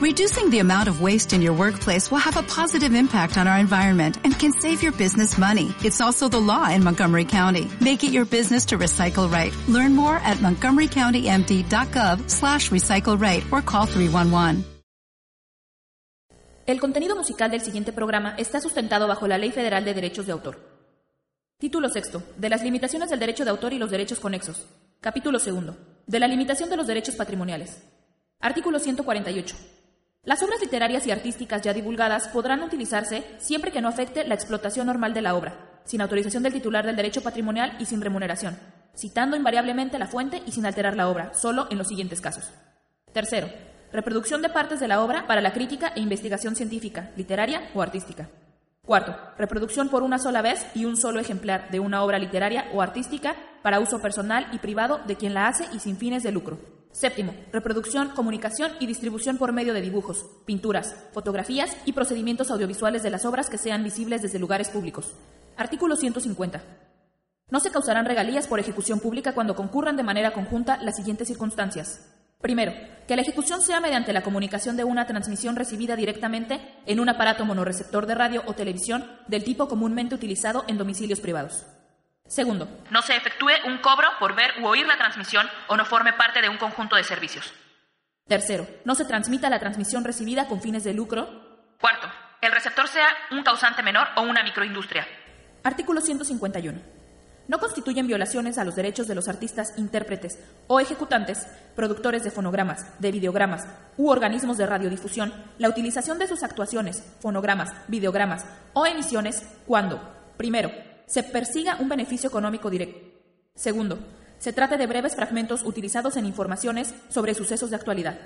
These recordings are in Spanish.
Reducing the amount of waste in your workplace will have a positive impact on our environment and can save your business money. It's also the law in Montgomery County. Make it your business to recycle right. Learn more at montgomerycountymd.gov slash recycle right or call 311. El contenido musical del siguiente programa está sustentado bajo la Ley Federal de Derechos de Autor. Título sexto. De las limitaciones del derecho de autor y los derechos conexos. Capítulo segundo. De la limitación de los derechos patrimoniales. Artículo 148. Las obras literarias y artísticas ya divulgadas podrán utilizarse siempre que no afecte la explotación normal de la obra, sin autorización del titular del derecho patrimonial y sin remuneración, citando invariablemente la fuente y sin alterar la obra, solo en los siguientes casos. Tercero, reproducción de partes de la obra para la crítica e investigación científica, literaria o artística. Cuarto, reproducción por una sola vez y un solo ejemplar de una obra literaria o artística para uso personal y privado de quien la hace y sin fines de lucro. Séptimo, reproducción, comunicación y distribución por medio de dibujos, pinturas, fotografías y procedimientos audiovisuales de las obras que sean visibles desde lugares públicos. Artículo 150. No se causarán regalías por ejecución pública cuando concurran de manera conjunta las siguientes circunstancias. Primero, que la ejecución sea mediante la comunicación de una transmisión recibida directamente en un aparato monorreceptor de radio o televisión del tipo comúnmente utilizado en domicilios privados. Segundo, no se efectúe un cobro por ver u oír la transmisión o no forme parte de un conjunto de servicios. Tercero, no se transmita la transmisión recibida con fines de lucro. Cuarto, el receptor sea un causante menor o una microindustria. Artículo 151. No constituyen violaciones a los derechos de los artistas, intérpretes o ejecutantes, productores de fonogramas, de videogramas u organismos de radiodifusión la utilización de sus actuaciones, fonogramas, videogramas o emisiones cuando, primero, se persiga un beneficio económico directo. Segundo, se trate de breves fragmentos utilizados en informaciones sobre sucesos de actualidad.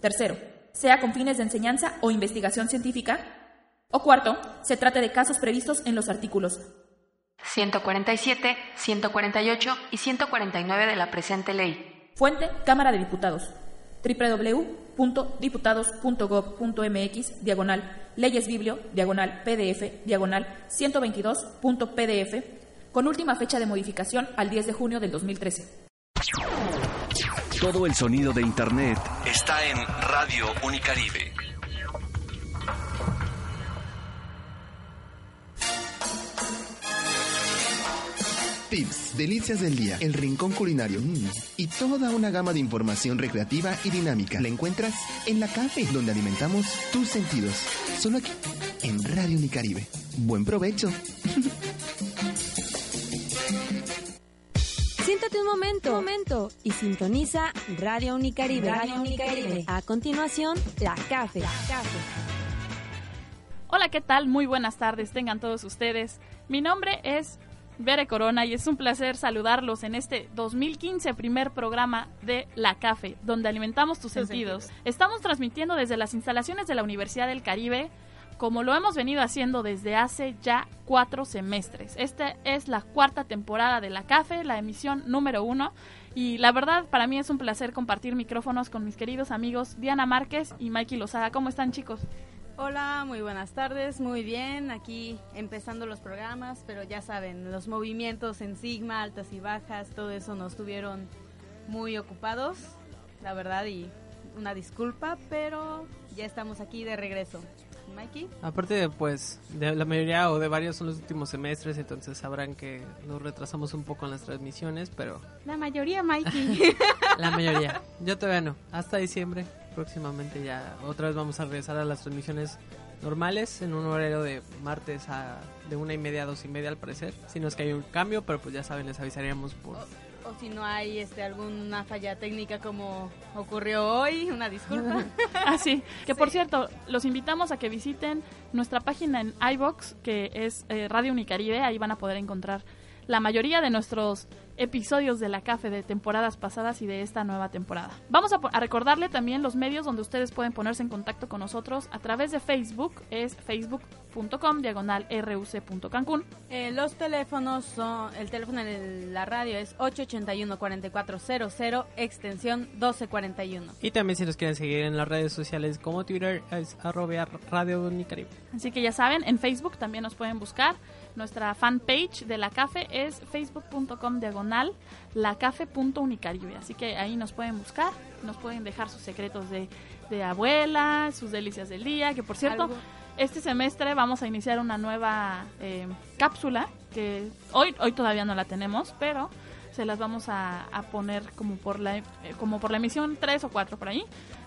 Tercero, sea con fines de enseñanza o investigación científica. O cuarto, se trate de casos previstos en los artículos 147, 148 y 149 de la presente ley. Fuente, Cámara de Diputados www.diputados.gov.mx diagonal leyes biblio diagonal pdf diagonal 122.pdf con última fecha de modificación al 10 de junio del 2013. Todo el sonido de Internet está en Radio Unicaribe. Tips, delicias del día, el rincón culinario mm, y toda una gama de información recreativa y dinámica. La encuentras en La Café, donde alimentamos tus sentidos. Solo aquí, en Radio Unicaribe. Buen provecho. Siéntate un momento, momento y sintoniza Radio Unicaribe. Radio Unicaribe. A continuación, La Café. La Café. Hola, ¿qué tal? Muy buenas tardes, tengan todos ustedes. Mi nombre es Bere Corona y es un placer saludarlos en este 2015 primer programa de La Cafe, donde alimentamos tus sentidos. Estamos transmitiendo desde las instalaciones de la Universidad del Caribe, como lo hemos venido haciendo desde hace ya cuatro semestres. Esta es la cuarta temporada de La Cafe, la emisión número uno. Y la verdad, para mí es un placer compartir micrófonos con mis queridos amigos Diana Márquez y Mikey Lozada. ¿Cómo están, chicos? Hola, muy buenas tardes, muy bien, aquí empezando los programas, pero ya saben, los movimientos en Sigma, altas y bajas, todo eso nos tuvieron muy ocupados, la verdad, y una disculpa, pero ya estamos aquí de regreso. Mikey. Aparte, pues, de la mayoría o de varios son los últimos semestres, entonces sabrán que nos retrasamos un poco en las transmisiones, pero... La mayoría, Mikey. la mayoría. Yo todavía no. Hasta diciembre próximamente ya otra vez vamos a regresar a las transmisiones normales en un horario de martes a de una y media a dos y media al parecer. Si no es que hay un cambio, pero pues ya saben, les avisaríamos por... O, si no hay este alguna falla técnica como ocurrió hoy, una disculpa. Así, ah, que por cierto, los invitamos a que visiten nuestra página en iBox, que es eh, Radio Unicaribe, ahí van a poder encontrar la mayoría de nuestros episodios de la CAFE de temporadas pasadas y de esta nueva temporada. Vamos a, recordarle también los medios donde ustedes pueden ponerse en contacto con nosotros a través de Facebook, es facebook.com diagonal ruc.cancún. Eh, los teléfonos son, el teléfono de la radio es 881-4400, extensión 1241. Y también si nos quieren seguir en las redes sociales como Twitter es arroba Radio Unicaribe. Así que ya saben, en Facebook también nos pueden buscar. Nuestra fanpage de la CAFE es facebook.com diagonal lacafe.unicaribe. Así que ahí nos pueden buscar, nos pueden dejar sus secretos de, de abuela, sus delicias del día, que por cierto, Algo. Este semestre vamos a iniciar una nueva eh, cápsula que hoy hoy todavía no la tenemos, pero se las vamos a, a poner como por la eh, como por la emisión 3 o 4 por ahí.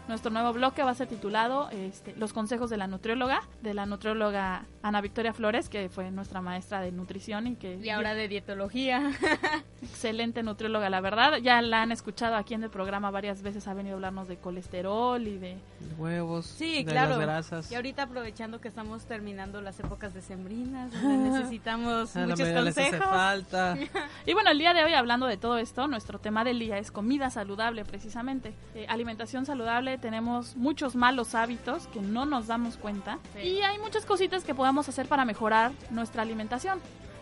Nuestro nuevo bloque va a ser titulado este, Los consejos de la nutrióloga, de la nutrióloga Ana Victoria Flores, que fue nuestra maestra de nutrición y que Y ahora de dietología. excelente nutrióloga, la verdad. Ya la han escuchado aquí en el programa varias veces, ha venido a hablarnos de colesterol y de... Huevos, Sí, de claro. las grasas. Y ahorita aprovechando que estamos terminando las épocas decembrinas, donde necesitamos muchos consejos. falta. Y bueno, el día de hoy hablando de todo esto, nuestro tema del día es comida saludable precisamente. Eh, alimentación saludable, tenemos muchos malos hábitos que no nos damos cuenta Sí. y hay muchas cositas que podamos hacer para mejorar nuestra alimentación.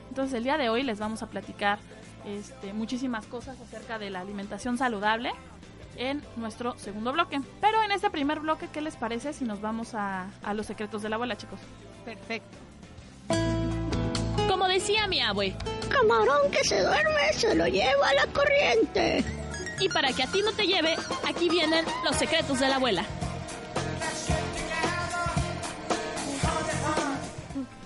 Entonces el día de hoy les vamos a platicar este, muchísimas cosas acerca de la alimentación saludable en nuestro segundo bloque. Pero en este primer bloque, ¿qué les parece si nos vamos a, a los secretos de la abuela, chicos? Perfecto. Como decía mi abue, Camarón que se duerme se lo lleva a la corriente. Y para que a ti no te lleve, aquí vienen los secretos de la abuela.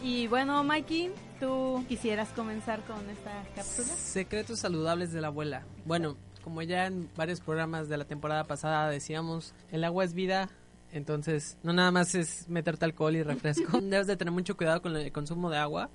Y bueno, Mikey, ¿tú quisieras comenzar con esta cápsula? Secretos saludables de la abuela. Bueno, como ya en varios programas de la temporada pasada decíamos, el agua es vida. Entonces, no nada más es meterte alcohol y refresco. Debes de tener mucho cuidado con el consumo de agua.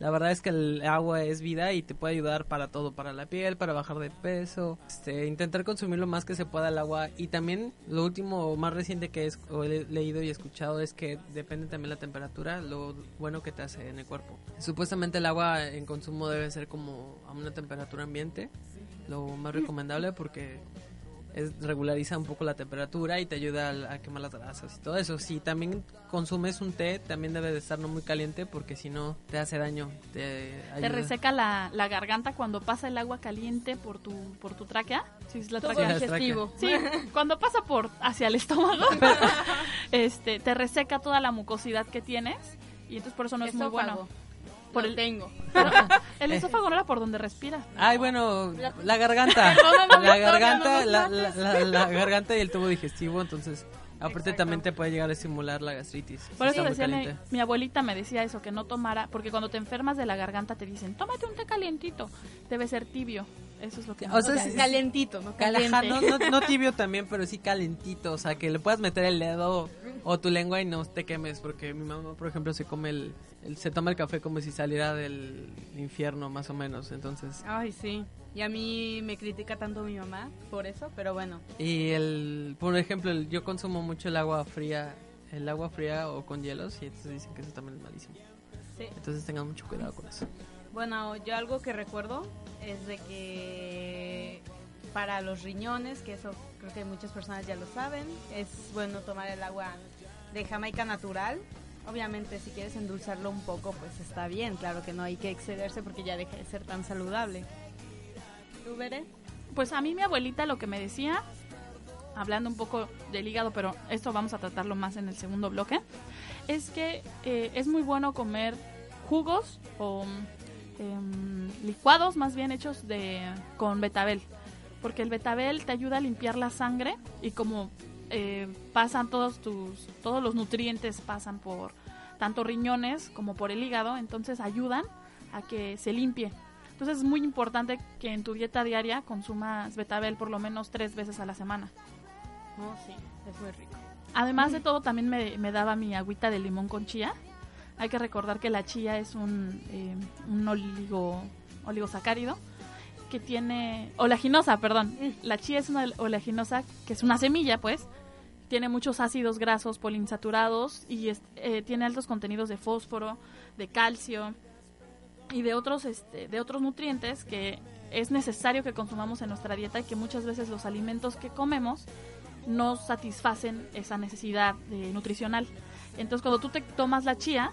La verdad es que el agua es vida y te puede ayudar para todo, para la piel, para bajar de peso. Este, intentar consumir lo más que se pueda el agua. Y también lo último, más reciente que he leído y escuchado es que depende también la temperatura, lo bueno que te hace en el cuerpo. Supuestamente el agua en consumo debe ser como a una temperatura ambiente, lo más recomendable porque es, regulariza un poco la temperatura y te ayuda a, a quemar las grasas y todo eso. Si también consumes un té, también debe de estar no muy caliente porque si no te hace daño. Te, reseca la, la garganta cuando pasa el agua caliente por tu, por tu tráquea. Sí, es la Todo tráquea. digestivo. Sí, cuando pasa por hacia el estómago, este, te reseca toda la mucosidad que tienes y entonces por eso no es muy bueno. Por el- tengo. El esófago no era por donde respiras. Ay, bueno, la garganta. la garganta, la, la- la- la garganta y el tubo digestivo, entonces... Aparte también te puede llegar a estimular la gastritis. Por eso decía mi, caliente. mi abuelita me decía eso, que no tomara, porque cuando te enfermas de la garganta te dicen, tómate un té calientito, debe ser tibio. Eso es lo que... O sea, O sea, sí- calientito, ¿no? Caliente. no, no, no tibio también, pero sí calentito. O sea, que le puedas meter el dedo o tu lengua y no te quemes. Porque mi mamá, por ejemplo, se come el, el- se toma el café como si saliera del infierno, más o menos. Entonces, Ay, sí. Y a mí me critica tanto mi mamá por eso, pero bueno. y el, por ejemplo, el- yo consumo mucho el agua fría, el agua fría o con hielos y entonces dicen que eso también es malísimo. Sí. Entonces tengan mucho cuidado con eso. Bueno, yo algo que recuerdo es de que para los riñones, que eso creo que muchas personas ya lo saben, es bueno tomar el agua de Jamaica natural. Obviamente si quieres endulzarlo un poco, pues está bien, claro que no hay que excederse porque ya deja de ser tan saludable. ¿Tú, Bere? Pues a mí mi abuelita lo que me decía, hablando un poco del hígado, pero esto vamos a tratarlo más en el segundo bloque, es que eh, es muy bueno comer jugos o em, licuados más bien hechos de con betabel, porque el betabel te ayuda a limpiar la sangre y como eh, pasan todos tus todos los nutrientes pasan por tanto riñones como por el hígado, entonces ayudan a que se limpie. Entonces es muy importante que en tu dieta diaria consumas betabel por lo menos tres veces a la semana. No, sí, es muy rico. Además de todo, también me, me daba mi agüita de limón con chía. Hay que recordar que la chía es un, eh, un oligo, oligosacárido que tiene... Oleaginosa, perdón. La chía es una oleaginosa que es una semilla, pues. Tiene muchos ácidos grasos poliinsaturados y es- eh, tiene altos contenidos de fósforo, de calcio y de otros, este, de otros nutrientes que es necesario que consumamos en nuestra dieta y que muchas veces los alimentos que comemos no satisfacen esa necesidad eh, nutricional. Entonces, cuando tú te tomas la chía,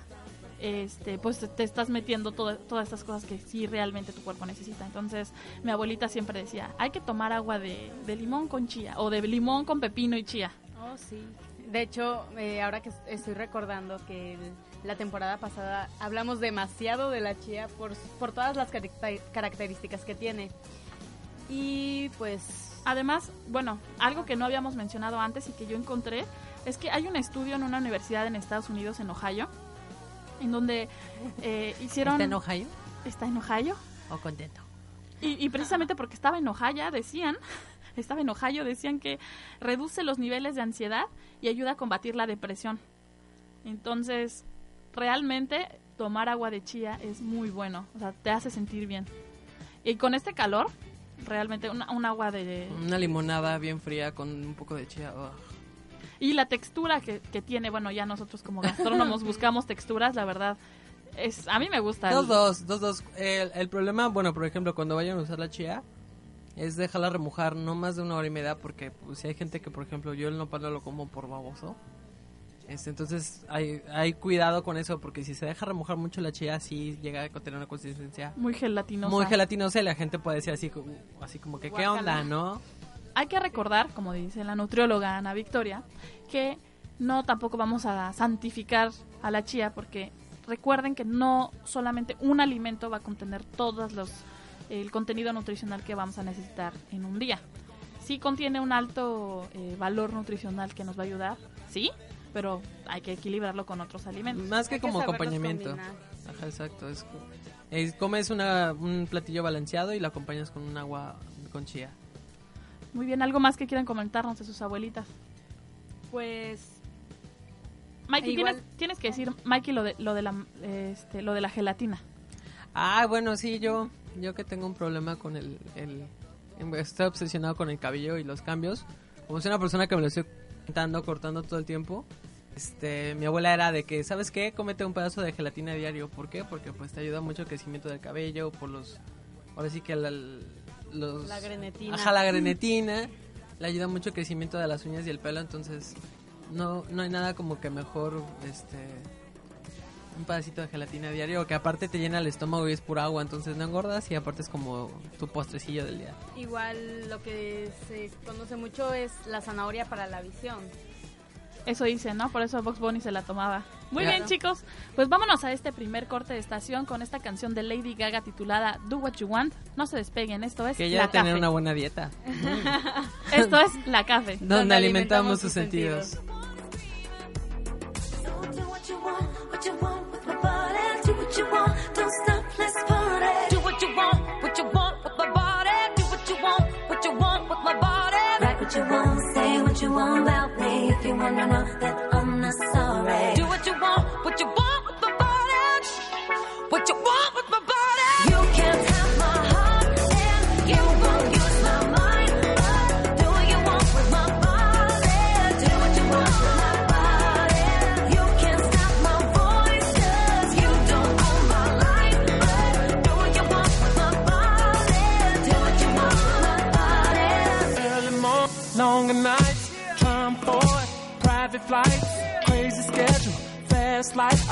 este, pues te, estás metiendo todo- todas estas cosas que sí realmente tu cuerpo necesita. Entonces, mi abuelita siempre decía, hay que tomar agua de, de limón con chía o de limón con pepino y chía. Oh, sí. De hecho, eh, ahora que estoy recordando que el- la temporada pasada hablamos demasiado de la chía por, por todas las características que tiene. Y pues... Además, bueno, algo que no habíamos mencionado antes y que yo encontré, Es que hay un estudio en una universidad en Estados Unidos, en Ohio, en donde eh, hicieron... ¿Está en Ohio? Está en Ohio. ¿O contento? Y, y precisamente porque estaba en Ohio, decían, estaba en Ohio, decían que reduce los niveles de ansiedad y ayuda a combatir la depresión. Entonces, realmente tomar agua de chía es muy bueno, o sea, te hace sentir bien. Y con este calor, realmente una, un agua de... Una limonada bien fría con un poco de chía. Y la textura que, que tiene, bueno, ya nosotros como gastrónomos buscamos texturas, la verdad, es a mí me gusta. Dos, dos, dos, dos. El, el problema, bueno, por ejemplo, cuando vayan a usar la chía, es dejarla remojar no más de una hora y media, porque pues, si hay gente que, por ejemplo, yo el nopal no lo como por baboso. Este, entonces hay, hay cuidado con eso, porque si se deja remojar mucho la chía, sí llega a tener una consistencia Muy gelatinosa. muy gelatinosa y la gente puede decir así, como- así como que, ¿qué onda, no? Hay que recordar, como dice la nutrióloga Ana Victoria, que no tampoco vamos a santificar a la chía porque recuerden que no solamente un alimento va a contener todos los el contenido nutricional que vamos a necesitar en un día. Sí contiene un alto eh, valor nutricional que nos va a ayudar, sí, pero hay que equilibrarlo con otros alimentos. Más que como acompañamiento. Ajá, exacto. Es, es- comes una, un platillo balanceado y lo acompañas con un agua con chía. Muy bien, ¿algo más que quieran comentarnos de sus abuelitas? Pues Mikey, Igual- tienes, tienes que decir, Mikey, lo de, lo de, la, este, lo de la gelatina. Ah, bueno, sí, yo, yo que tengo un problema con el, el- Estoy obsesionado con el cabello y los cambios. Como soy una persona que me lo estoy cortando, cortando todo el tiempo. Este, mi abuela era de que, ¿sabes qué? Cómete un pedazo de gelatina diario. ¿Por qué? Porque pues te ayuda mucho el crecimiento del cabello, por los... Ahora sí que la, los... La grenetina. Ajá, la grenetina. Le ayuda mucho el crecimiento de las uñas y el pelo, entonces no, no hay nada como que mejor, este... Un pedacito de gelatina diario, que aparte te llena el estómago y es pura agua, entonces no engordas y aparte es como tu postrecillo del día. igual lo que se conoce mucho es la zanahoria para la visión. Eso dice, ¿no? Por eso Box Bunny se la tomaba. Muy Claro. bien, chicos. Pues vámonos a este primer corte de estación con esta canción de Lady Gaga titulada Do What You Want. No se despeguen, esto es Que ella La debe tener una buena dieta. Esto es La Café. Donde alimentamos sus sentidos. Do what you want, what you want with my body. Do what you want, don't stop, let's party. Do what you want, what you want with my body. Do what you want, what you want with my body. Write what you want, say what you want about you wanna know that I'm not sorry. Do what you want,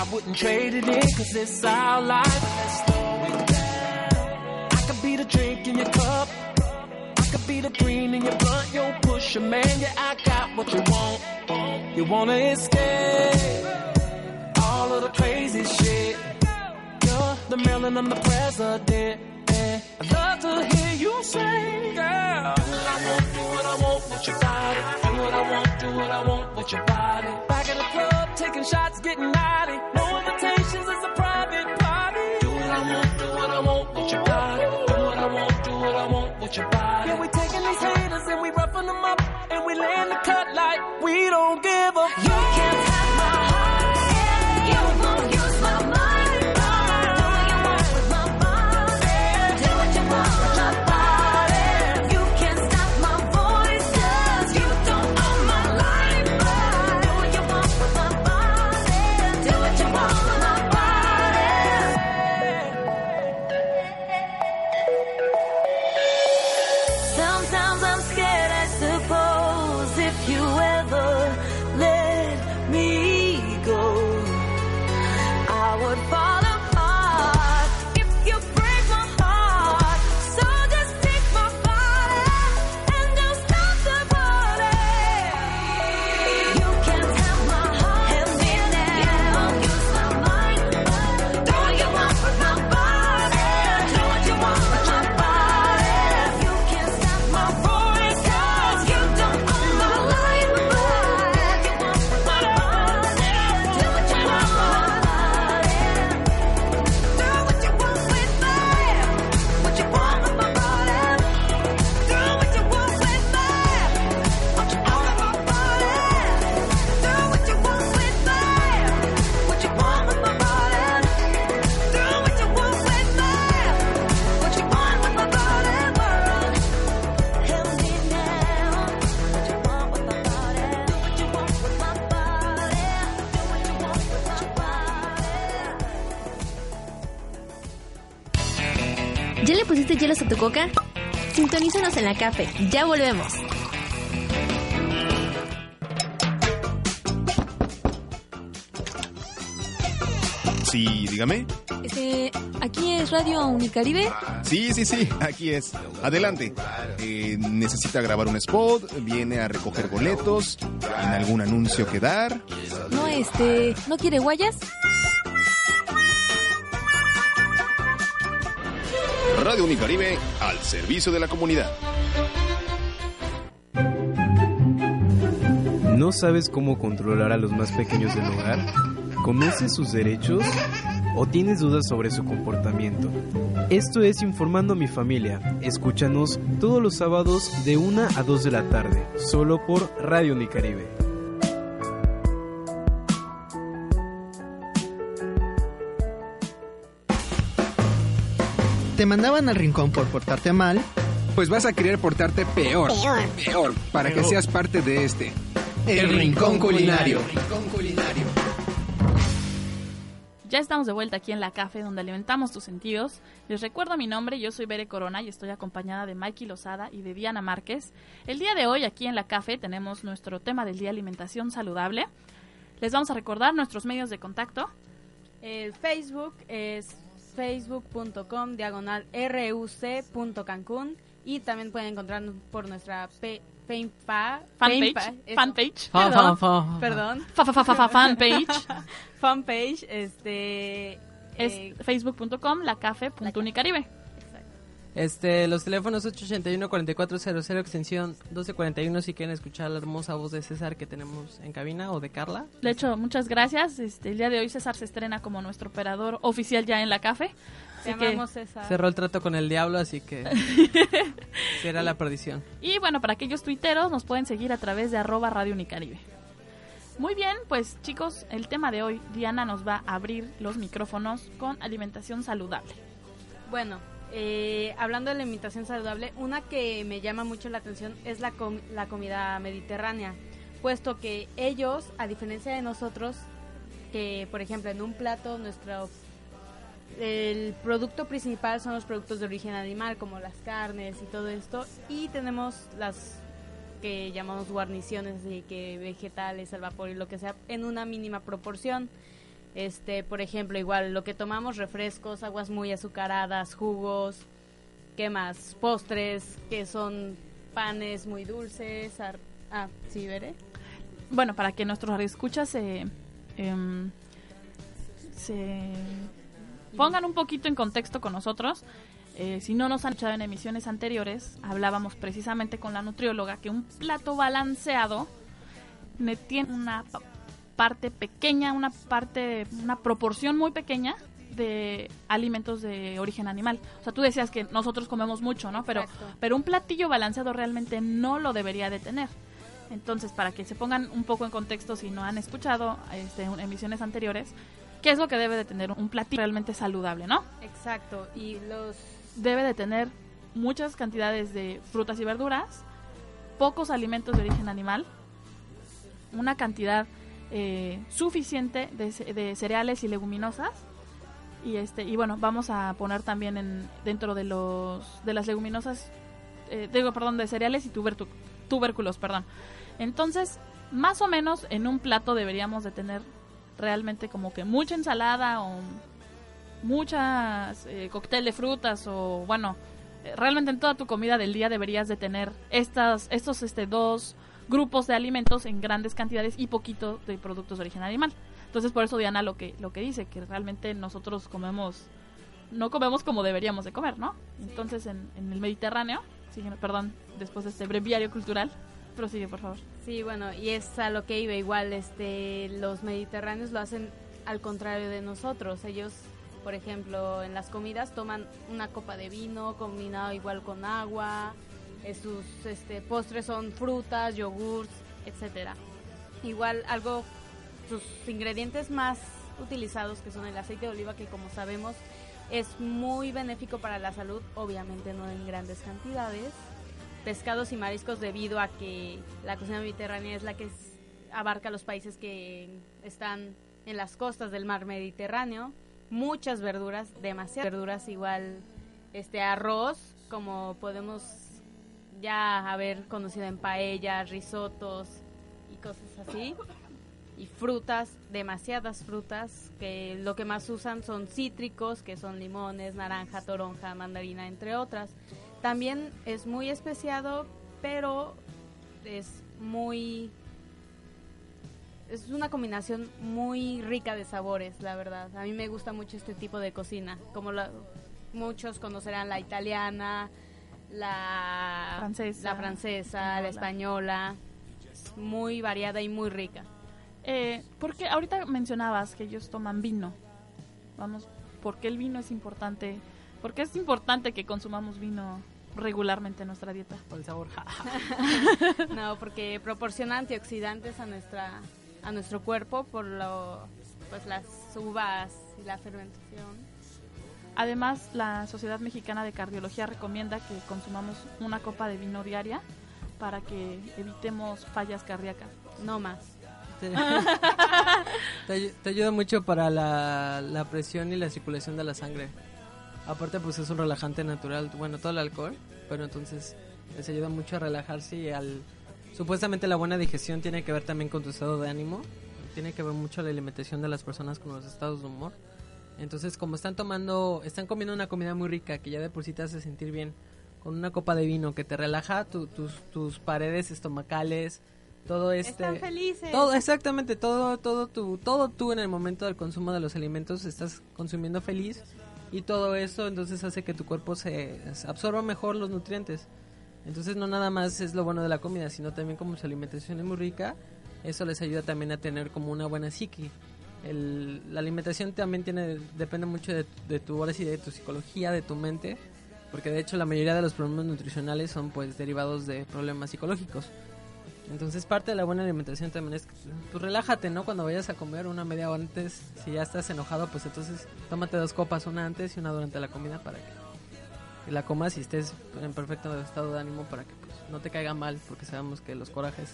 I wouldn't trade it in cause it's our life. I could be the drink in your cup. I could be the green in your blunt. Yo, push a man, yeah, I got what you want. You wanna escape all of the crazy shit. You're the Maryland, I'm the president. I'd love to hear you say, girl. Do what I want, do what I want with your body. Do what I want, do what I want with your body. Back in the club, taking shots, getting naughty. We don't give a fuck. ¿Ya le pusiste hielos a tu coca? Sintonízanos en la café. Ya volvemos. Sí, dígame. Este, aquí es Radio Unicaribe. Sí, sí, sí, aquí es. Adelante. Eh, necesita grabar un spot, viene a recoger boletos, en algún anuncio que dar. No, este, ¿no quiere guayas? Radio Unicaribe al servicio de la comunidad. ¿No sabes cómo controlar a los más pequeños del hogar? ¿Conoces sus derechos? ¿O tienes dudas sobre su comportamiento? Esto es Informando a mi familia. Escúchanos todos los sábados de 1 a 2 de la tarde, solo por Radio Unicaribe. ¿Te mandaban al rincón por portarte mal? Pues vas a querer portarte peor. Peor. Peor. Para que seas parte de este. El Rincón Culinario. Ya estamos de vuelta aquí en la café donde alimentamos tus sentidos. Les recuerdo mi nombre, yo soy Bere Corona y estoy acompañada de Mikey Lozada y de Diana Márquez. El día de hoy aquí en la café tenemos nuestro tema del día alimentación saludable. Les vamos a recordar nuestros medios de contacto. El Facebook es facebook.com diagonal ruc.cancún y también pueden encontrarnos por nuestra pe- Fanpage, fanpage. Perdón, Fa, fa, fa. perdón. Fa, fa, fa, fa, fa, fanpage. fanpage, este Es eh, facebook.com lacafe.unicaribe. Este, los teléfonos 881-4400, extensión 1241 si quieren escuchar la hermosa voz de César que tenemos en cabina o de Carla. De hecho, muchas gracias. Este, el día de hoy César se estrena como nuestro operador oficial ya en la café. Te Así que- César. Cerró el trato con el diablo, así que será la perdición. Y bueno, para aquellos tuiteros nos pueden seguir a través de arroba Radio Unicaribe. Muy bien, pues chicos, el tema de hoy, Diana nos va a abrir los micrófonos con alimentación saludable. Bueno, eh, hablando de la alimentación saludable, una que me llama mucho la atención es la, com- la comida mediterránea, puesto que ellos, a diferencia de nosotros, que por ejemplo en un plato nuestro el producto principal son los productos de origen animal como las carnes y todo esto y tenemos las que llamamos guarniciones de que vegetales al vapor y lo que sea en una mínima proporción este por ejemplo igual lo que tomamos refrescos aguas muy azucaradas jugos qué más postres que son panes muy dulces ah sí veré Bueno, para que nuestros escuchas se, em, se pongan un poquito en contexto con nosotros, eh, si no nos han escuchado en emisiones anteriores, hablábamos precisamente con la nutrióloga que un plato balanceado ne- tiene una parte pequeña, una parte, una proporción muy pequeña de alimentos de origen animal. O sea, tú decías que nosotros comemos mucho, ¿no? Pero, Exacto. pero un platillo balanceado realmente no lo debería de tener. Entonces, para que se pongan un poco en contexto, si no han escuchado este, en emisiones anteriores, ¿qué es lo que debe de tener un platillo realmente saludable, no? exacto y los Debe de tener muchas cantidades de frutas y verduras, pocos alimentos de origen animal, una cantidad eh, suficiente de, de cereales y leguminosas. Y este y bueno vamos a poner también en dentro de los de las leguminosas eh, digo perdón de cereales y tubérculos perdón. Entonces más o menos en un plato deberíamos de tener realmente como que mucha ensalada o muchas eh, cóctel de frutas o bueno eh, realmente en toda tu comida del día deberías de tener estas estos este dos grupos de alimentos en grandes cantidades y poquito de productos de origen animal entonces por eso Diana lo que lo que dice que realmente nosotros comemos no comemos como deberíamos de comer no entonces en, en el Mediterráneo sigue- perdón después de este breviario cultural prosigue por favor Sí, bueno, y es a lo que iba igual, este, los mediterráneos lo hacen al contrario de nosotros. Ellos, por ejemplo, en las comidas toman una copa de vino combinado igual con agua. Eh, sus este, postres son frutas, yogurts, etcétera. Igual algo, sus ingredientes más utilizados que son el aceite de oliva que como sabemos es muy benéfico para la salud, obviamente no en grandes cantidades pescados y mariscos debido a que la cocina mediterránea es la que es- abarca los países que están en las costas del mar Mediterráneo. Muchas verduras, demasiadas verduras igual este arroz, como podemos ya haber conocido en paellas, risotos y cosas así. Y frutas, demasiadas frutas, que lo que más usan son cítricos, que son limones, naranja, toronja, mandarina, entre otras. También es muy especiado, pero es muy es una combinación muy rica de sabores, la verdad. A mí me gusta mucho este tipo de cocina, como la- muchos conocerán la italiana, la Francesa, la, francesa, española. la española. Es muy variada y muy rica. Eh, porque ahorita mencionabas que ellos toman vino. Vamos, ¿por qué el vino es importante? ¿Por qué es importante que consumamos vino regularmente en nuestra dieta? Por el sabor. no, porque proporciona antioxidantes a nuestra a nuestro cuerpo por lo pues las uvas y la fermentación. Además, la Sociedad Mexicana de Cardiología recomienda que consumamos una copa de vino diaria para que evitemos fallas cardíacas. No más. Te, te ayu- te ayuda mucho para la, la presión y la circulación de la sangre. Aparte, pues es un relajante natural. Bueno, todo el alcohol, pero entonces les ayuda mucho a relajarse y al... Supuestamente la buena digestión tiene que ver también con tu estado de ánimo. Tiene que ver mucho la alimentación de las personas con los estados de humor. Entonces, como están tomando, están comiendo una comida muy rica que ya de por sí te hace sentir bien, con una copa de vino que te relaja tu- tus, tus paredes estomacales, todo este... Están felices. Todo, exactamente, todo, todo tú, todo tú en el momento del consumo de los alimentos estás consumiendo feliz y todo eso entonces hace que tu cuerpo se absorba mejor los nutrientes. Entonces no nada más es lo bueno de la comida, sino también como su alimentación es muy rica, eso les ayuda también a tener como una buena psique. El- la alimentación también tiene depende mucho de, de tu sí, de tu psicología, de tu mente, porque de hecho la mayoría de los problemas nutricionales son pues derivados de problemas psicológicos. Entonces parte de la buena alimentación también es, que, pues relájate, ¿no? Cuando vayas a comer una media hora antes, si ya estás enojado, pues entonces tómate dos copas, una antes y una durante la comida para que la comas y estés en perfecto estado de ánimo para que pues, no te caiga mal, porque sabemos que los corajes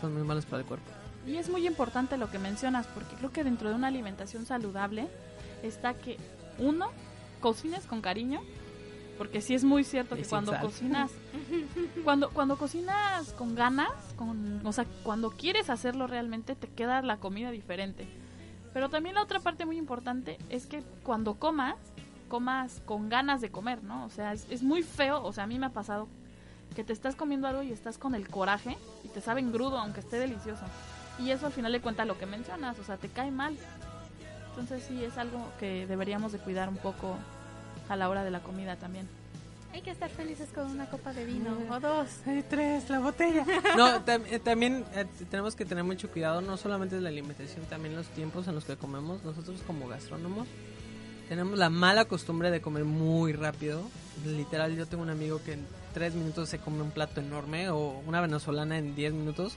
son muy malos para el cuerpo. Y es muy importante lo que mencionas, porque creo que dentro de una alimentación saludable está que, uno, cocines con cariño, porque sí es muy cierto que cuando sal. cocinas, cuando, cuando cocinas con ganas, con, o sea, cuando quieres hacerlo realmente, te queda la comida diferente. Pero también la otra parte muy importante es que cuando comas, comas con ganas de comer, ¿no? O sea, es, es muy feo, o sea, a mí me ha pasado que te estás comiendo algo y estás con el coraje y te sabe engrudo aunque esté delicioso. Y eso al final de cuentas lo que mencionas, o sea, te cae mal. Entonces sí es algo que deberíamos de cuidar un poco a la hora de la comida también. Hay que estar felices con una copa de vino o dos. Hay tres, la botella. No, tam- eh, también eh, tenemos que tener mucho cuidado, no solamente de la alimentación, también los tiempos en los que comemos. Nosotros como gastrónomos tenemos la mala costumbre de comer muy rápido. Literal, yo tengo un amigo que en tres minutos se come un plato enorme o una venezolana en diez minutos.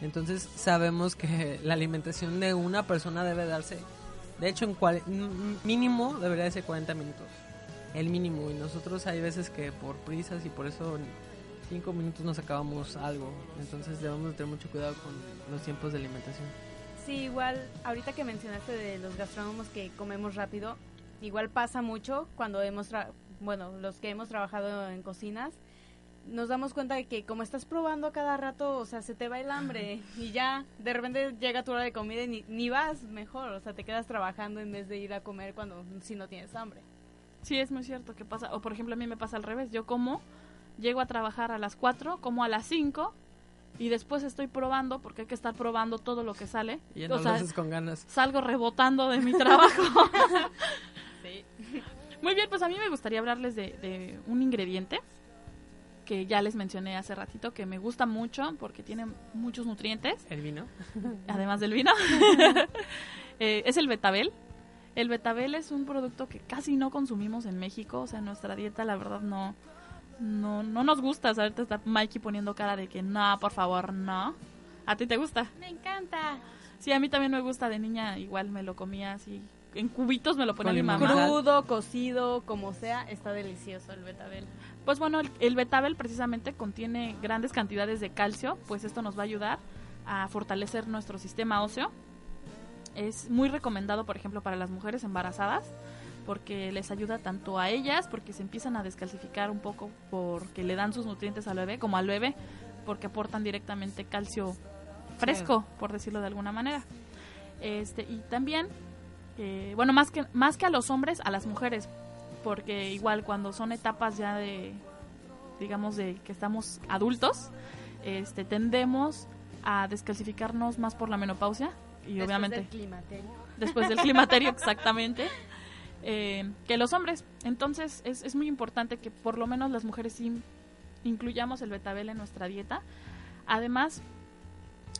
Entonces sabemos que la alimentación de una persona debe darse, de hecho, en m- mínimo debería de ser 40 minutos. El mínimo. Y nosotros hay veces que por prisas y por eso en minutos nos acabamos algo. Entonces debemos de tener mucho cuidado con los tiempos de alimentación. Sí, igual, ahorita que mencionaste de los gastrónomos que comemos rápido, igual pasa mucho cuando hemos, tra- bueno, los que hemos trabajado en cocinas, nos damos cuenta de que como estás probando a cada rato, o sea, se te va el hambre y ya de repente llega tu hora de comida y ni, ni vas mejor, o sea, te quedas trabajando en vez de ir a comer cuando si no tienes hambre. Sí, es muy cierto que pasa. O por ejemplo, a mí me pasa al revés. Yo como, llego a trabajar a las 4, como a las 5 y después estoy probando porque hay que estar probando todo lo que sale. Y no O lo sea, haces con ganas. salgo rebotando de mi trabajo. Muy bien, pues a mí me gustaría hablarles de, de un ingrediente que ya les mencioné hace ratito, que me gusta mucho porque tiene muchos nutrientes, El vino. además del vino. Eh, es el betabel. El betabel es un producto que casi no consumimos en México, o sea, nuestra dieta la verdad no, no, no nos gusta. ¿sabes? Ahorita está Mikey poniendo cara de que no, por favor, no. ¿A ti te gusta? Me encanta. Sí, a mí también me gusta de niña, igual me lo comía así. En cubitos me lo Con mi mamá. Crudo, cocido, como sea, está delicioso el betabel. Pues bueno, el, el betabel precisamente contiene grandes cantidades de calcio, pues esto nos va a ayudar a fortalecer nuestro sistema óseo. Es muy recomendado, por ejemplo, para las mujeres embarazadas, porque les ayuda tanto a ellas, porque se empiezan a descalcificar un poco porque le dan sus nutrientes al bebé, como al bebé, porque aportan directamente calcio fresco, por decirlo de alguna manera. Este, y también, eh, bueno, más que, más que a los hombres, a las mujeres, porque igual cuando son etapas ya de, digamos, de que estamos adultos, este, tendemos a descalcificarnos más por la menopausia y Después obviamente del climaterio. después del climaterio exactamente eh, que los hombres. Entonces es, es muy importante que por lo menos las mujeres sí incluyamos el betabel en nuestra dieta. Además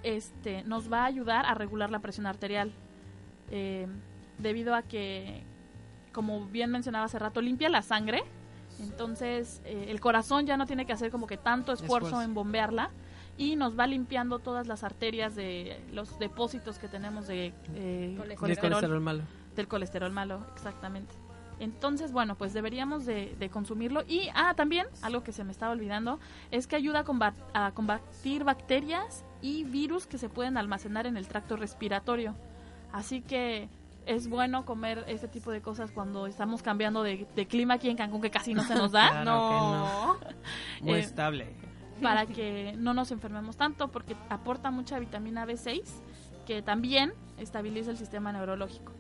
este nos va a ayudar a regular la presión arterial. Eh, debido a que como bien mencionaba hace rato limpia la sangre entonces eh, el corazón ya no tiene que hacer como que tanto esfuerzo, en bombearla y nos va limpiando todas las arterias de los depósitos que tenemos de eh, Del colesterol malo. del colesterol malo, exactamente. Entonces, bueno, pues deberíamos de, de consumirlo. Y, ah, también, algo que se me estaba olvidando, es que ayuda a, combat- a combatir bacterias y virus que se pueden almacenar en el tracto respiratorio. Así que es bueno comer este tipo de cosas cuando estamos cambiando de, de clima aquí en Cancún, que casi no se nos da. Claro no. que no. Muy Eh, estable. para que no nos enfermemos tanto porque aporta mucha vitamina B6 que también estabiliza el sistema neurológico.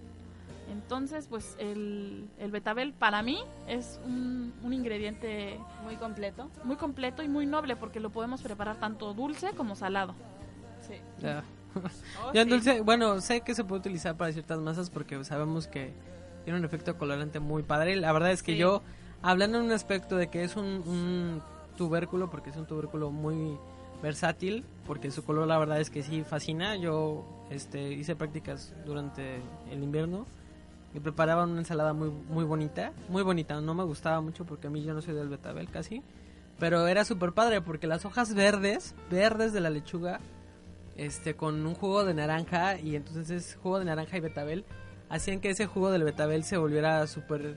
Entonces, pues el, el betabel para mí es un, un ingrediente muy completo. Muy completo y muy noble porque lo podemos preparar tanto dulce como salado. Sí. Ya. Oh, Ya sí. dulce, bueno, sé que se puede utilizar para ciertas masas porque sabemos que tiene un efecto colorante muy padre. La verdad es que Sí. yo, hablando en un aspecto de que es un, un tubérculo, porque es un tubérculo muy versátil, porque su color la verdad es que sí fascina. Yo este, hice prácticas durante el invierno y preparaba una ensalada muy, muy bonita, muy bonita. No me gustaba mucho porque a mí yo no soy del betabel casi. Pero era súper padre porque las hojas verdes, verdes de la lechuga, este con un jugo de naranja y entonces jugo de naranja y betabel hacían que ese jugo del betabel se volviera súper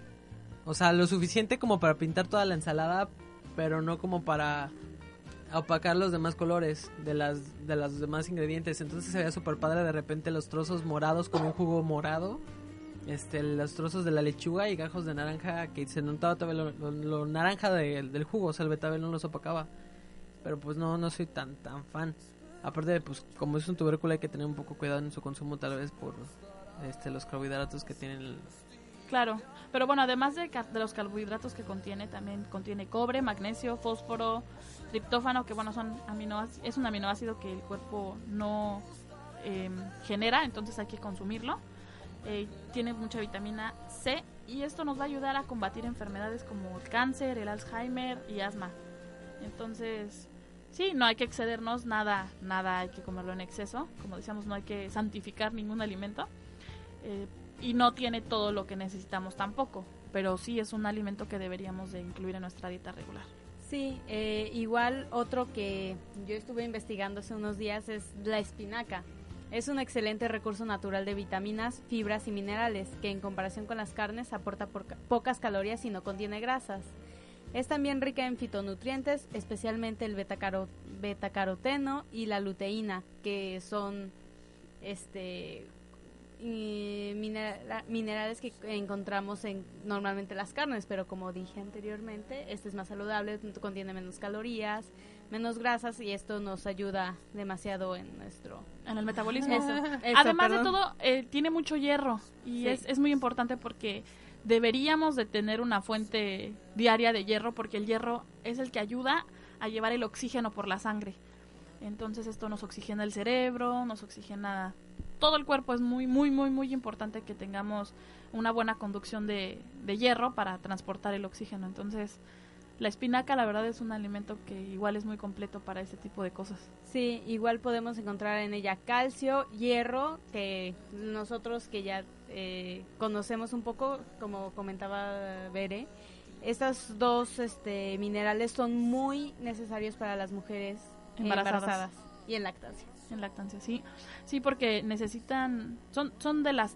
o sea lo suficiente como para pintar toda la ensalada pero no como para opacar los demás colores de las de los demás ingredientes. Entonces se veía súper padre de repente los trozos morados con un jugo morado este los trozos de la lechuga y gajos de naranja que se notaba todavía lo, naranja de- del jugo o sea el betabel no los opacaba. Pero pues no no soy tan tan fan aparte de, pues como es un tubérculo hay que tener un poco cuidado en su consumo tal vez por este los carbohidratos que tienen el- Claro, pero bueno, además de, de los carbohidratos que contiene, también contiene cobre, magnesio, fósforo, triptófano, que bueno, son aminoácidos, es un aminoácido que el cuerpo no eh, genera, entonces hay que consumirlo. Eh, tiene mucha vitamina C y esto nos va a ayudar a combatir enfermedades como el cáncer, el Alzheimer y asma. Entonces, sí, no hay que excedernos, nada, nada hay que comerlo en exceso. Como decíamos, no hay que santificar ningún alimento. Eh, y no tiene todo lo que necesitamos tampoco, pero sí es un alimento que deberíamos de incluir en nuestra dieta regular. Sí, eh, igual otro que yo estuve investigando hace unos días es la espinaca. Es un excelente recurso natural de vitaminas, fibras y minerales que en comparación con las carnes aporta por- pocas calorías y no contiene grasas. Es también rica en fitonutrientes, especialmente el betacaro- betacaroteno y la luteína, que son este y minera- minerales que encontramos en normalmente las carnes, pero como dije anteriormente, este es más saludable, contiene menos calorías, menos grasas y esto nos ayuda demasiado en nuestro En el metabolismo. Eso, eso, Además de todo, eh, tiene mucho hierro y Sí. es, es muy importante porque deberíamos de tener una fuente diaria de hierro porque el hierro es el que ayuda a llevar el oxígeno por la sangre. Entonces esto nos oxigena el cerebro, nos oxigena todo el cuerpo. Es muy, muy, muy, muy importante que tengamos una buena conducción de, de hierro para transportar el oxígeno. Entonces la espinaca la verdad es un alimento que igual es muy completo para ese tipo de cosas. Sí, igual podemos encontrar en ella calcio, hierro, que nosotros que ya eh, conocemos un poco, como comentaba Bere, estos dos este, minerales son muy necesarios para las mujeres Embarazadas. embarazadas y en lactancia. En lactancia, sí. Sí, porque necesitan, son, son de las,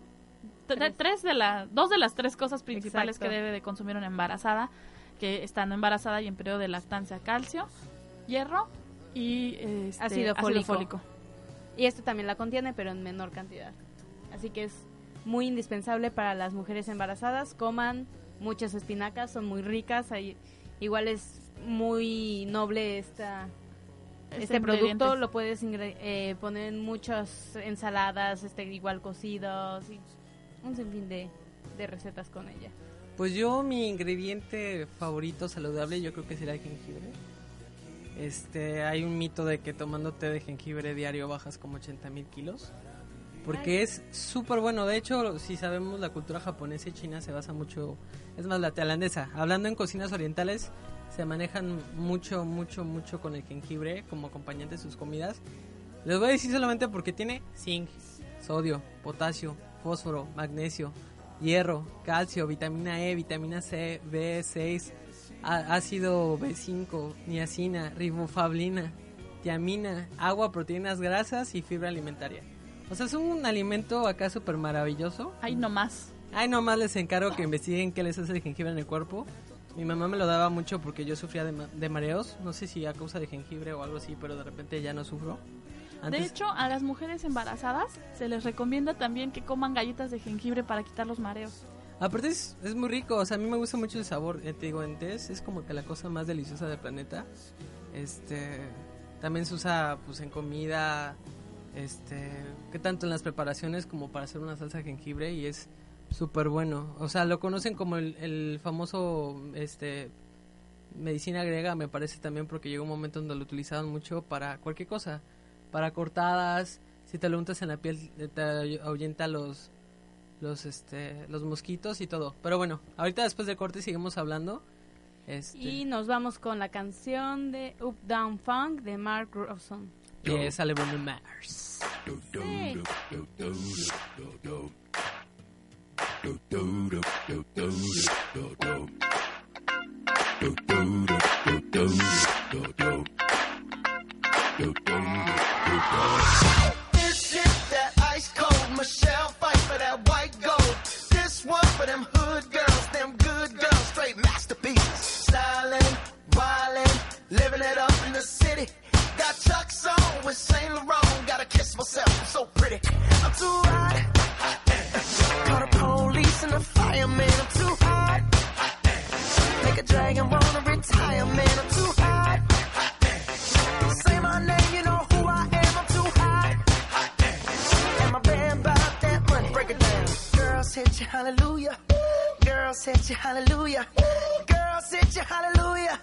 tre- tres de las, dos de las tres cosas principales Exacto. que debe de consumir una embarazada, que estando embarazada y en periodo de lactancia, calcio, hierro y este, ácido fólico. fólico. Y este también la contiene, pero en menor cantidad. Así que es muy indispensable para las mujeres embarazadas. Coman muchas espinacas, son muy ricas. Hay, igual es muy noble esta, Este este producto. Lo puedes eh, poner en muchas ensaladas, este igual cocidos y un sinfín de, de recetas con ella. Pues yo mi ingrediente favorito saludable yo creo que será el jengibre. Este, hay un mito de que tomando té de jengibre diario bajas como 80 mil kilos. Porque es súper bueno. De hecho, si sabemos la cultura japonesa y china se basa mucho, es más la tailandesa. Hablando en cocinas orientales, se manejan mucho, mucho, mucho con el jengibre como acompañante de sus comidas. Les voy a decir solamente porque tiene zinc, sodio, potasio, fósforo, magnesio, hierro, calcio, vitamina E, vitamina C, B6, á- ácido B5, niacina, ribofablina, tiamina, agua, proteínas, grasas y fibra alimentaria. O sea, es un alimento acá súper maravilloso. Ay, no más. Ay, nomás les encargo que investiguen qué les hace el jengibre en el cuerpo. Mi mamá me lo daba mucho porque yo sufría de, ma- de mareos. No sé si a causa de jengibre o algo así, pero de repente ya no sufro. De hecho, a las mujeres embarazadas se les recomienda también que coman galletas de jengibre para quitar los mareos. Aparte es, es muy rico, o sea, a mí me gusta mucho el sabor, eh, te digo, en es como que la cosa más deliciosa del planeta. Este, también se usa pues en comida, este, que tanto en las preparaciones como para hacer una salsa de jengibre y es súper bueno. O sea, lo conocen como el, el famoso, este, medicina griega, me parece también porque llegó un momento donde lo utilizaban mucho para cualquier cosa, para cortadas, si te lo untas en la piel eh, te ahuyenta los los este los mosquitos y todo. Pero bueno, ahorita después del corte seguimos hablando. Este, Y nos vamos con la canción de Up Down Funk de Mark Ronson. que Mars. Sí. Say you hallelujah. Girl, Say you hallelujah.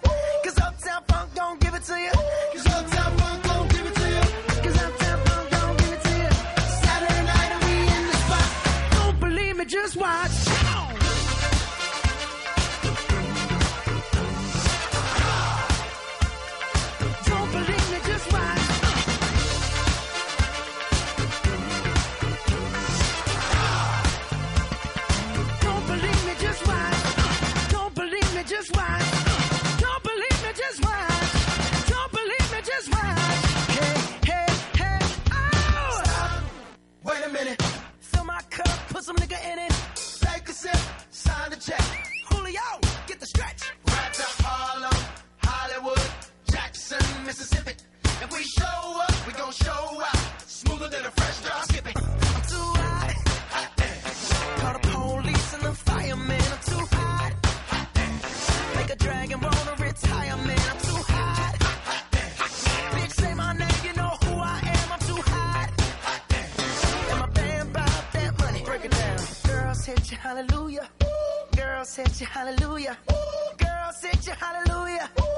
set you hallelujah. Ooh. Girl, set you hallelujah. Ooh.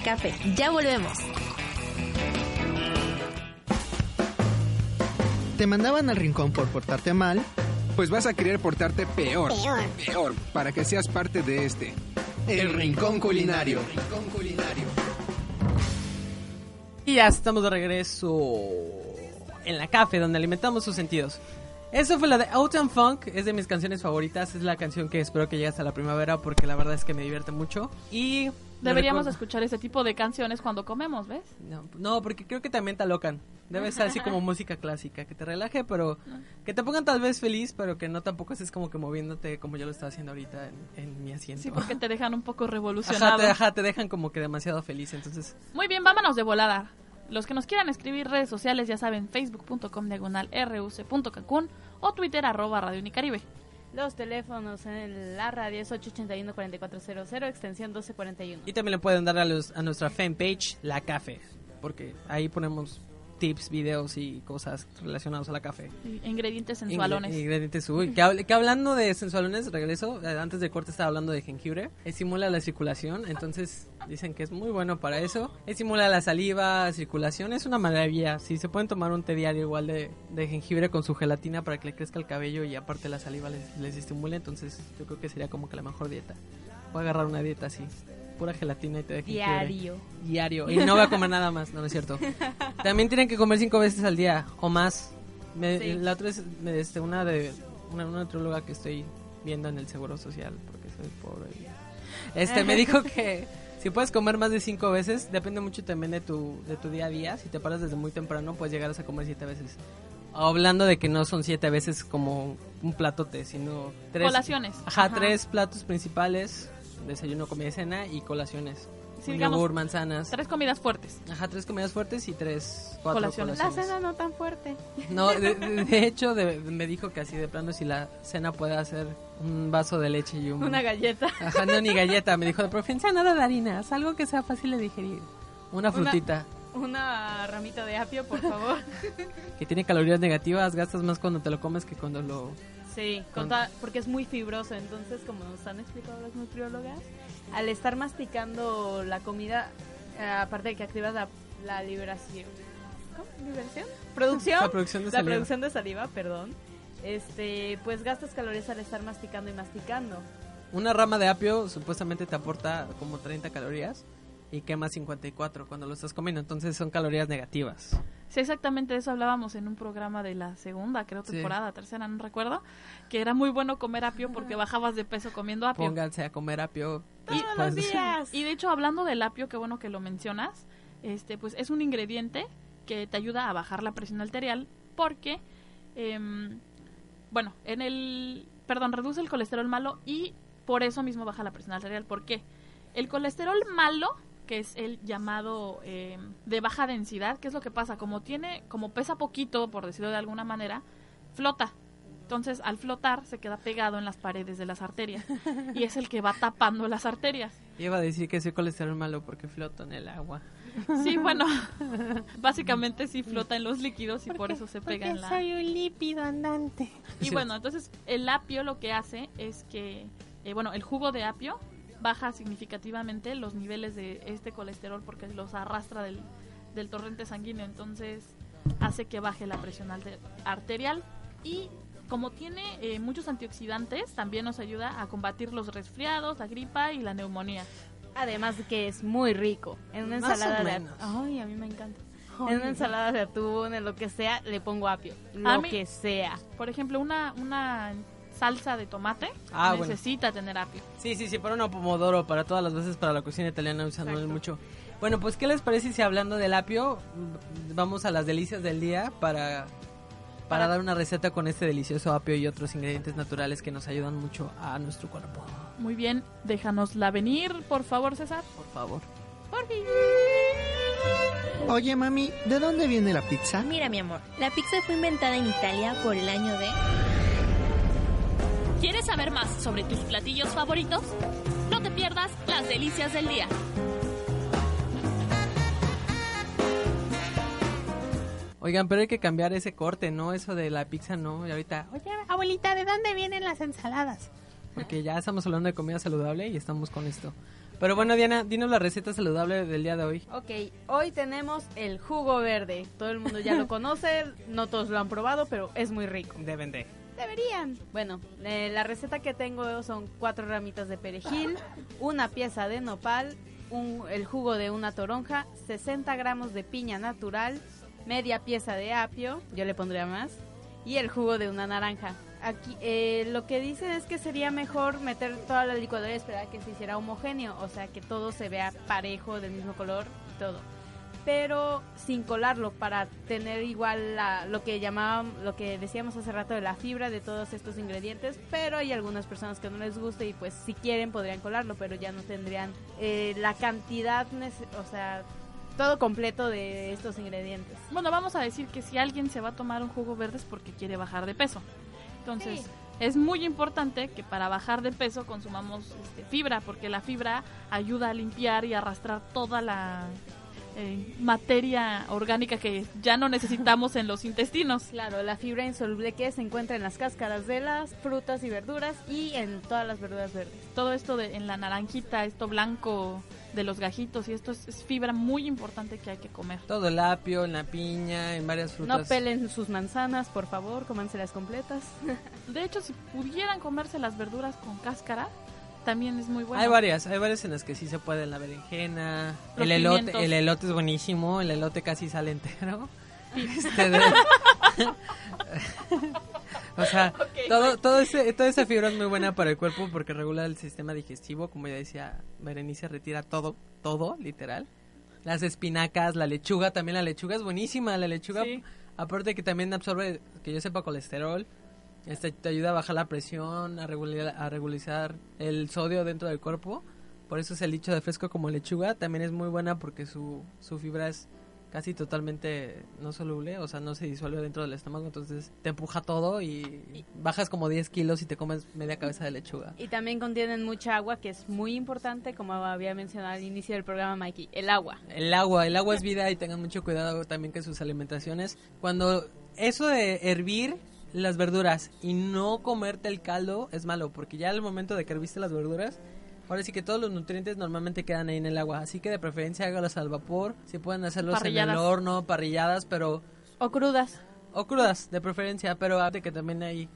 Café. Ya volvemos. ¿Te mandaban al rincón por portarte mal? Pues vas a querer portarte peor. Peor. Peor, para que seas parte de este. El Rincón Culinario. Y ya estamos de regreso en la café donde alimentamos sus sentidos. Eso fue la de Autumn Funk, es de mis canciones favoritas, es la canción que espero que llegue hasta la primavera porque la verdad es que me divierte mucho. Y Deberíamos escuchar ese tipo de canciones cuando comemos, ¿ves? No, no, porque creo que también te alocan. Debe ser así como música clásica, que te relaje, pero que te pongan tal vez feliz, pero que no tampoco estés como que moviéndote como yo lo estaba haciendo ahorita en, en mi asiento. Sí, porque te dejan un poco Ajá revolucionado. te, ajá, te dejan como que demasiado feliz, entonces... Muy bien, vámonos de volada. Los que nos quieran escribir redes sociales ya saben, facebook.com diagonal ruc.cancún o twitter arroba Radio Unicaribe. Los teléfonos en la radio es 881-4400, extensión 1241. Y también le pueden dar a, los, a nuestra fanpage, La Café, porque ahí ponemos tips, videos y cosas relacionadas a la café. Ingredientes sensualones. Ingre- Ingredientes, uy, que, hable- que hablando de sensualones, regreso, eh, antes de corte estaba hablando de jengibre, estimula la circulación, entonces dicen que es muy bueno para eso, estimula la saliva, circulación, es una maravilla, si se pueden tomar un té diario igual de, de jengibre con su gelatina para que le crezca el cabello y aparte la saliva les, les estimule, entonces yo creo que sería como que la mejor dieta. Voy a agarrar una dieta así, pura gelatina y té de jengibre. Diario. Diario, y no voy a comer nada más, no, no es cierto. También tienen que comer cinco veces al día o más. Me- Sí. La otra es me- este, una de una, una nutrióloga que estoy viendo en el Seguro Social porque soy pobre. Este me dijo que si puedes comer más de cinco veces, depende mucho también de tu, de tu día a día. Si te paras desde muy temprano, puedes llegar a comer siete veces. Hablando de que no son siete veces como un platote, sino tres. Colaciones. Ajá, Ajá. tres platos principales: desayuno, comida y cena y colaciones. Sí, digamos, yogur, manzanas. Tres comidas fuertes. Ajá, tres comidas fuertes y tres, cuatro Colaciones. colaciones. La cena no tan fuerte. No, de, hecho de- me dijo que así de plano si la cena puede hacer un vaso de leche y un... Una galleta. Ajá, no, ni galleta. Me dijo de preferencia nada de harinas, algo que sea fácil de digerir. Una frutita Una ramita de apio, por favor. que tiene calorías negativas, gastas más cuando te lo comes que cuando lo... Sí, Con- toda- porque es muy fibroso. Entonces, como nos han explicado las nutriólogas, al estar masticando la comida, eh, aparte de que activas la, la liberación. ¿Cómo? ¿Liberación? ¿Producción? La producción de La saliva. producción de saliva, perdón. Este, pues gastas calorías al estar masticando y masticando. Una rama de apio supuestamente te aporta como 30 calorías y quema 54 cuando lo estás comiendo, entonces son calorías negativas. Sí, exactamente de eso hablábamos en un programa de la segunda, creo, Sí. temporada, tercera, no recuerdo, que era muy bueno comer apio porque bajabas de peso comiendo apio. Pónganse a comer apio. Y, pues, y de hecho, hablando del apio, qué bueno que lo mencionas, este, pues es un ingrediente que te ayuda a bajar la presión arterial porque, em, bueno, en el, perdón, reduce el colesterol malo y por eso mismo baja la presión arterial. ¿Por qué? El colesterol malo, que es el llamado em, de baja densidad, ¿qué es lo que pasa? Como tiene, como pesa poquito, por decirlo de alguna manera, flota. Entonces, al flotar, se queda pegado en las paredes de las arterias. y es el que va tapando las arterias. Iba a decir que ese colesterol malo porque flota en el agua. Sí, bueno, básicamente sí flota en los líquidos y por eso se pega en la... soy un lípido andante. Y bueno, entonces el apio lo que hace es que, eh, bueno, el jugo de apio baja significativamente los niveles de este colesterol porque los arrastra del, del torrente sanguíneo, entonces hace que baje la presión arterial y como tiene eh, muchos antioxidantes, también nos ayuda a combatir los resfriados, la gripa y la neumonía. Además de que es muy rico. En una Más ensalada de. Ay, a mí me encanta. Ay, en una ensalada de atún, en lo que sea, le pongo apio. Lo A mí- que sea. Por ejemplo, una, una salsa de tomate Ah, bueno. necesita tener apio. Sí, sí, sí, para una pomodoro, para todas las veces para la cocina italiana usando mucho. Bueno, pues, ¿qué les parece si hablando del apio, mm, vamos a las delicias del día para, para dar una receta con este delicioso apio y otros ingredientes naturales que nos ayudan mucho a nuestro cuerpo? Muy bien, déjanosla venir, por favor, César. Por favor. Por fin. Oye, mami, ¿de dónde viene la pizza? Mira, mi amor, la pizza fue inventada en Italia por el año de... ¿Quieres saber más sobre tus platillos favoritos? No te pierdas las delicias del día. Oigan, pero hay que cambiar ese corte, ¿no? Eso de la pizza, ¿no? Y ahorita, Oye, abuelita, ¿de dónde vienen las ensaladas? porque ya estamos hablando de comida saludable y estamos con esto. Pero bueno, Diana, dinos la receta saludable del día de hoy. Ok, hoy tenemos el jugo verde. Todo el mundo ya lo conoce, no todos lo han probado, pero es muy rico. Deben de. Deberían. Bueno, eh, la receta que tengo son cuatro ramitas de perejil, una pieza de nopal, un- el jugo de una toronja, 60 gramos de piña natural, media pieza de apio, yo le pondría más, y el jugo de una naranja. Aquí eh, lo que dicen es que sería mejor meter toda la licuadora y esperar que se hiciera homogéneo, o sea que todo se vea parejo, del mismo color y todo pero sin colarlo para tener igual la- lo que llamábamos, lo que decíamos hace rato de la fibra de todos estos ingredientes, pero hay algunas personas que no les gusta y pues si quieren podrían colarlo, pero ya no tendrían eh, la cantidad, o sea, todo completo de estos ingredientes. Bueno, vamos a decir que si alguien se va a tomar un jugo verde es porque quiere bajar de peso. Entonces, es muy importante que para bajar de peso consumamos este, fibra, porque la fibra ayuda a limpiar y arrastrar toda la eh, materia orgánica que ya no necesitamos en los intestinos. Claro, la fibra insoluble que se encuentra en las cáscaras de las frutas y verduras y en todas las verduras verdes. Todo esto de, en la naranjita, esto blanco de los gajitos y esto es, es fibra muy importante que hay que comer. Todo el apio, en la piña, en varias frutas. No pelen sus manzanas, por favor, cómanselas completas. De hecho, si pudieran comerse las verduras con cáscara, también es muy bueno. Hay varias, hay varias en las que sí se puede, la berenjena, Los el elote, pimientos. el elote es buenísimo, el elote casi sale entero. Este de- o sea, todo, todo ese, toda esa fibra es muy buena para el cuerpo porque regula el sistema digestivo, como ya decía Berenice, retira todo, todo, literal. Las espinacas, la lechuga, también la lechuga es buenísima, la lechuga, Sí. aparte que también absorbe, que yo sepa, colesterol, este te ayuda a bajar la presión, a regular, a regularizar el sodio dentro del cuerpo. Por eso es el dicho de fresco como lechuga. También es muy buena porque su, su fibra es casi totalmente no soluble, o sea, no se disuelve dentro del estómago. Entonces te empuja todo y bajas como 10 kilos y te comes media cabeza de lechuga. Y también contienen mucha agua, que es muy importante, como había mencionado al inicio del programa Mikey, el agua. El agua, el agua es vida y tengan mucho cuidado también con sus alimentaciones. Cuando eso de hervir las verduras y no comerte el caldo es malo, porque ya al momento de que herviste las verduras, ahora sí que todos los nutrientes normalmente quedan ahí en el agua. Así que de preferencia hágalos al vapor, si pueden hacerlos en el horno, parrilladas, pero... O crudas. O crudas, de preferencia, pero de que también hay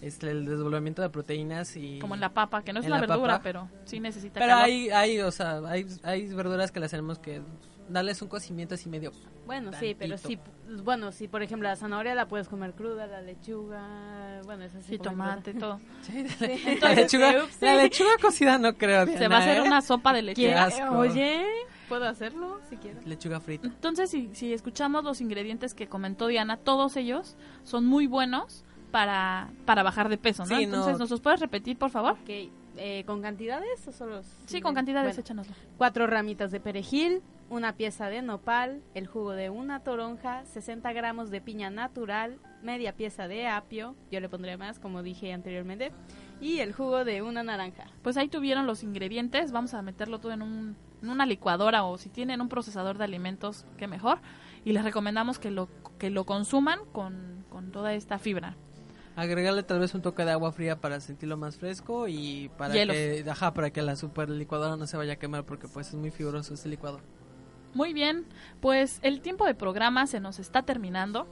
este, el desdoblamiento de proteínas y... Como en la papa, que no es una la verdura, papa. pero sí necesita Pero calor. hay, hay, o sea, hay, hay verduras que las tenemos que darles un cocimiento así medio... Bueno, sí, pero sí, bueno, sí, por ejemplo, la zanahoria la puedes comer cruda, la lechuga, bueno, esa sí. Sí, comen tomate, cruda. todo. Sí, la, entonces, lechuga, ups, la sí. lechuga cocida no creo. Se va a hacer Diana, ¿eh? una sopa de lechuga. Qué asco. Oye, ¿puedo hacerlo si quiero? Lechuga frita. Entonces, si, si escuchamos los ingredientes que comentó Diana, todos ellos son muy buenos para, para bajar de peso, ¿no? Sí, no. Entonces, ¿nos los puedes repetir, por favor? Ok, eh, ¿con cantidades o solo? Sí, con cantidades, Bueno, échanoslo. Cuatro ramitas de perejil, una pieza de nopal, el jugo de una toronja, 60 gramos de piña natural, media pieza de apio, yo le pondría más como dije anteriormente, y el jugo de una naranja. Pues ahí tuvieron los ingredientes, vamos a meterlo todo en, un, en una licuadora o si tienen un procesador de alimentos, qué mejor. Y les recomendamos que lo, que lo consuman con, con toda esta fibra. Agregarle tal vez un toque de agua fría para sentirlo más fresco y para Hielos. que, ajá, para que la super licuadora no se vaya a quemar porque pues es muy fibroso este licuador. Muy bien, pues el tiempo de programa se nos está terminando.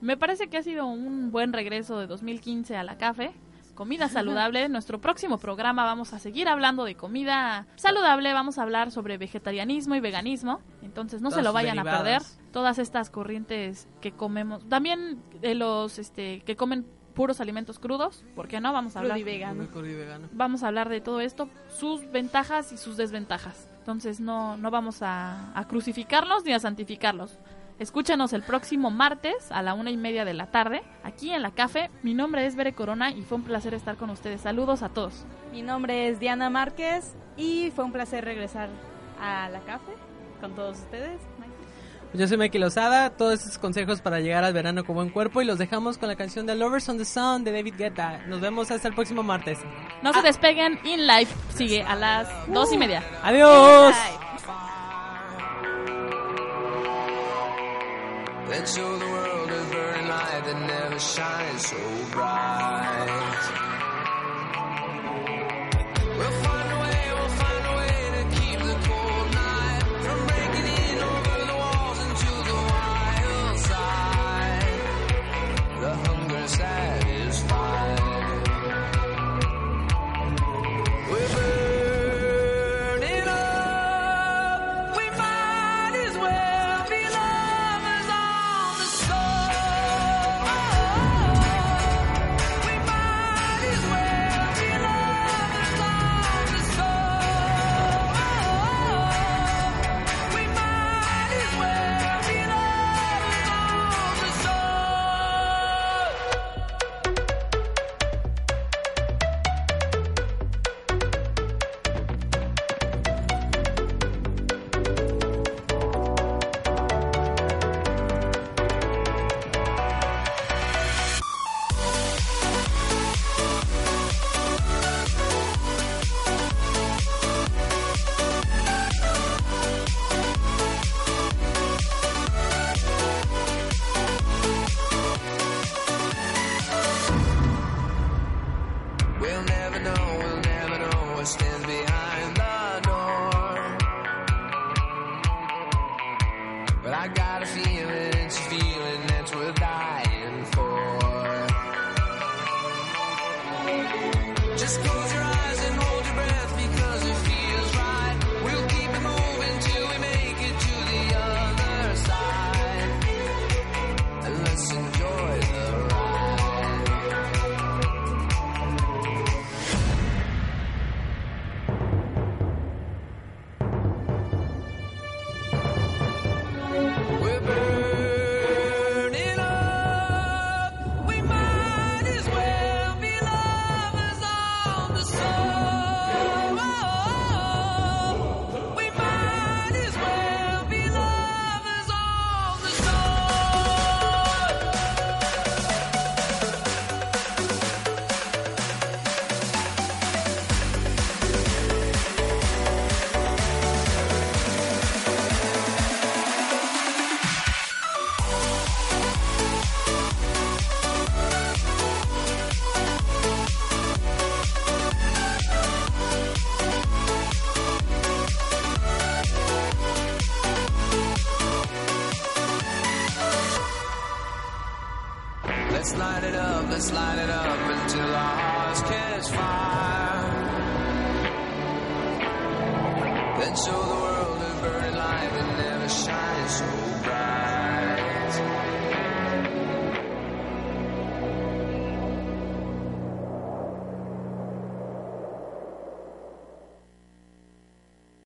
Me parece que ha sido un buen regreso de 2015 a la café. Comida saludable. Nuestro próximo programa vamos a seguir hablando de comida saludable. Vamos a hablar sobre vegetarianismo y veganismo. Entonces no se lo vayan a perder. Todas estas corrientes que comemos. También de los este, que comen puros alimentos crudos. ¿Por qué no? Vamos a hablar. crudo y vegano. Vamos a hablar de todo esto, sus ventajas y sus desventajas. Entonces no, no vamos a, a crucificarlos ni a santificarlos. Escúchanos el próximo martes a la una y media de la tarde, aquí en la Café. Mi nombre es Bere Corona y fue un placer estar con ustedes. Saludos a todos. Mi nombre es Diana Márquez y fue un placer regresar a la café con todos ustedes. Yo soy Mikey Lozada, todos estos consejos para llegar al verano con buen cuerpo y los dejamos con la canción de Lovers on the Sun de David Guetta. Nos vemos hasta el próximo martes. No se despeguen, In Life sigue a las dos y media. Adiós. Let's show the world a burning light that never shines so bright.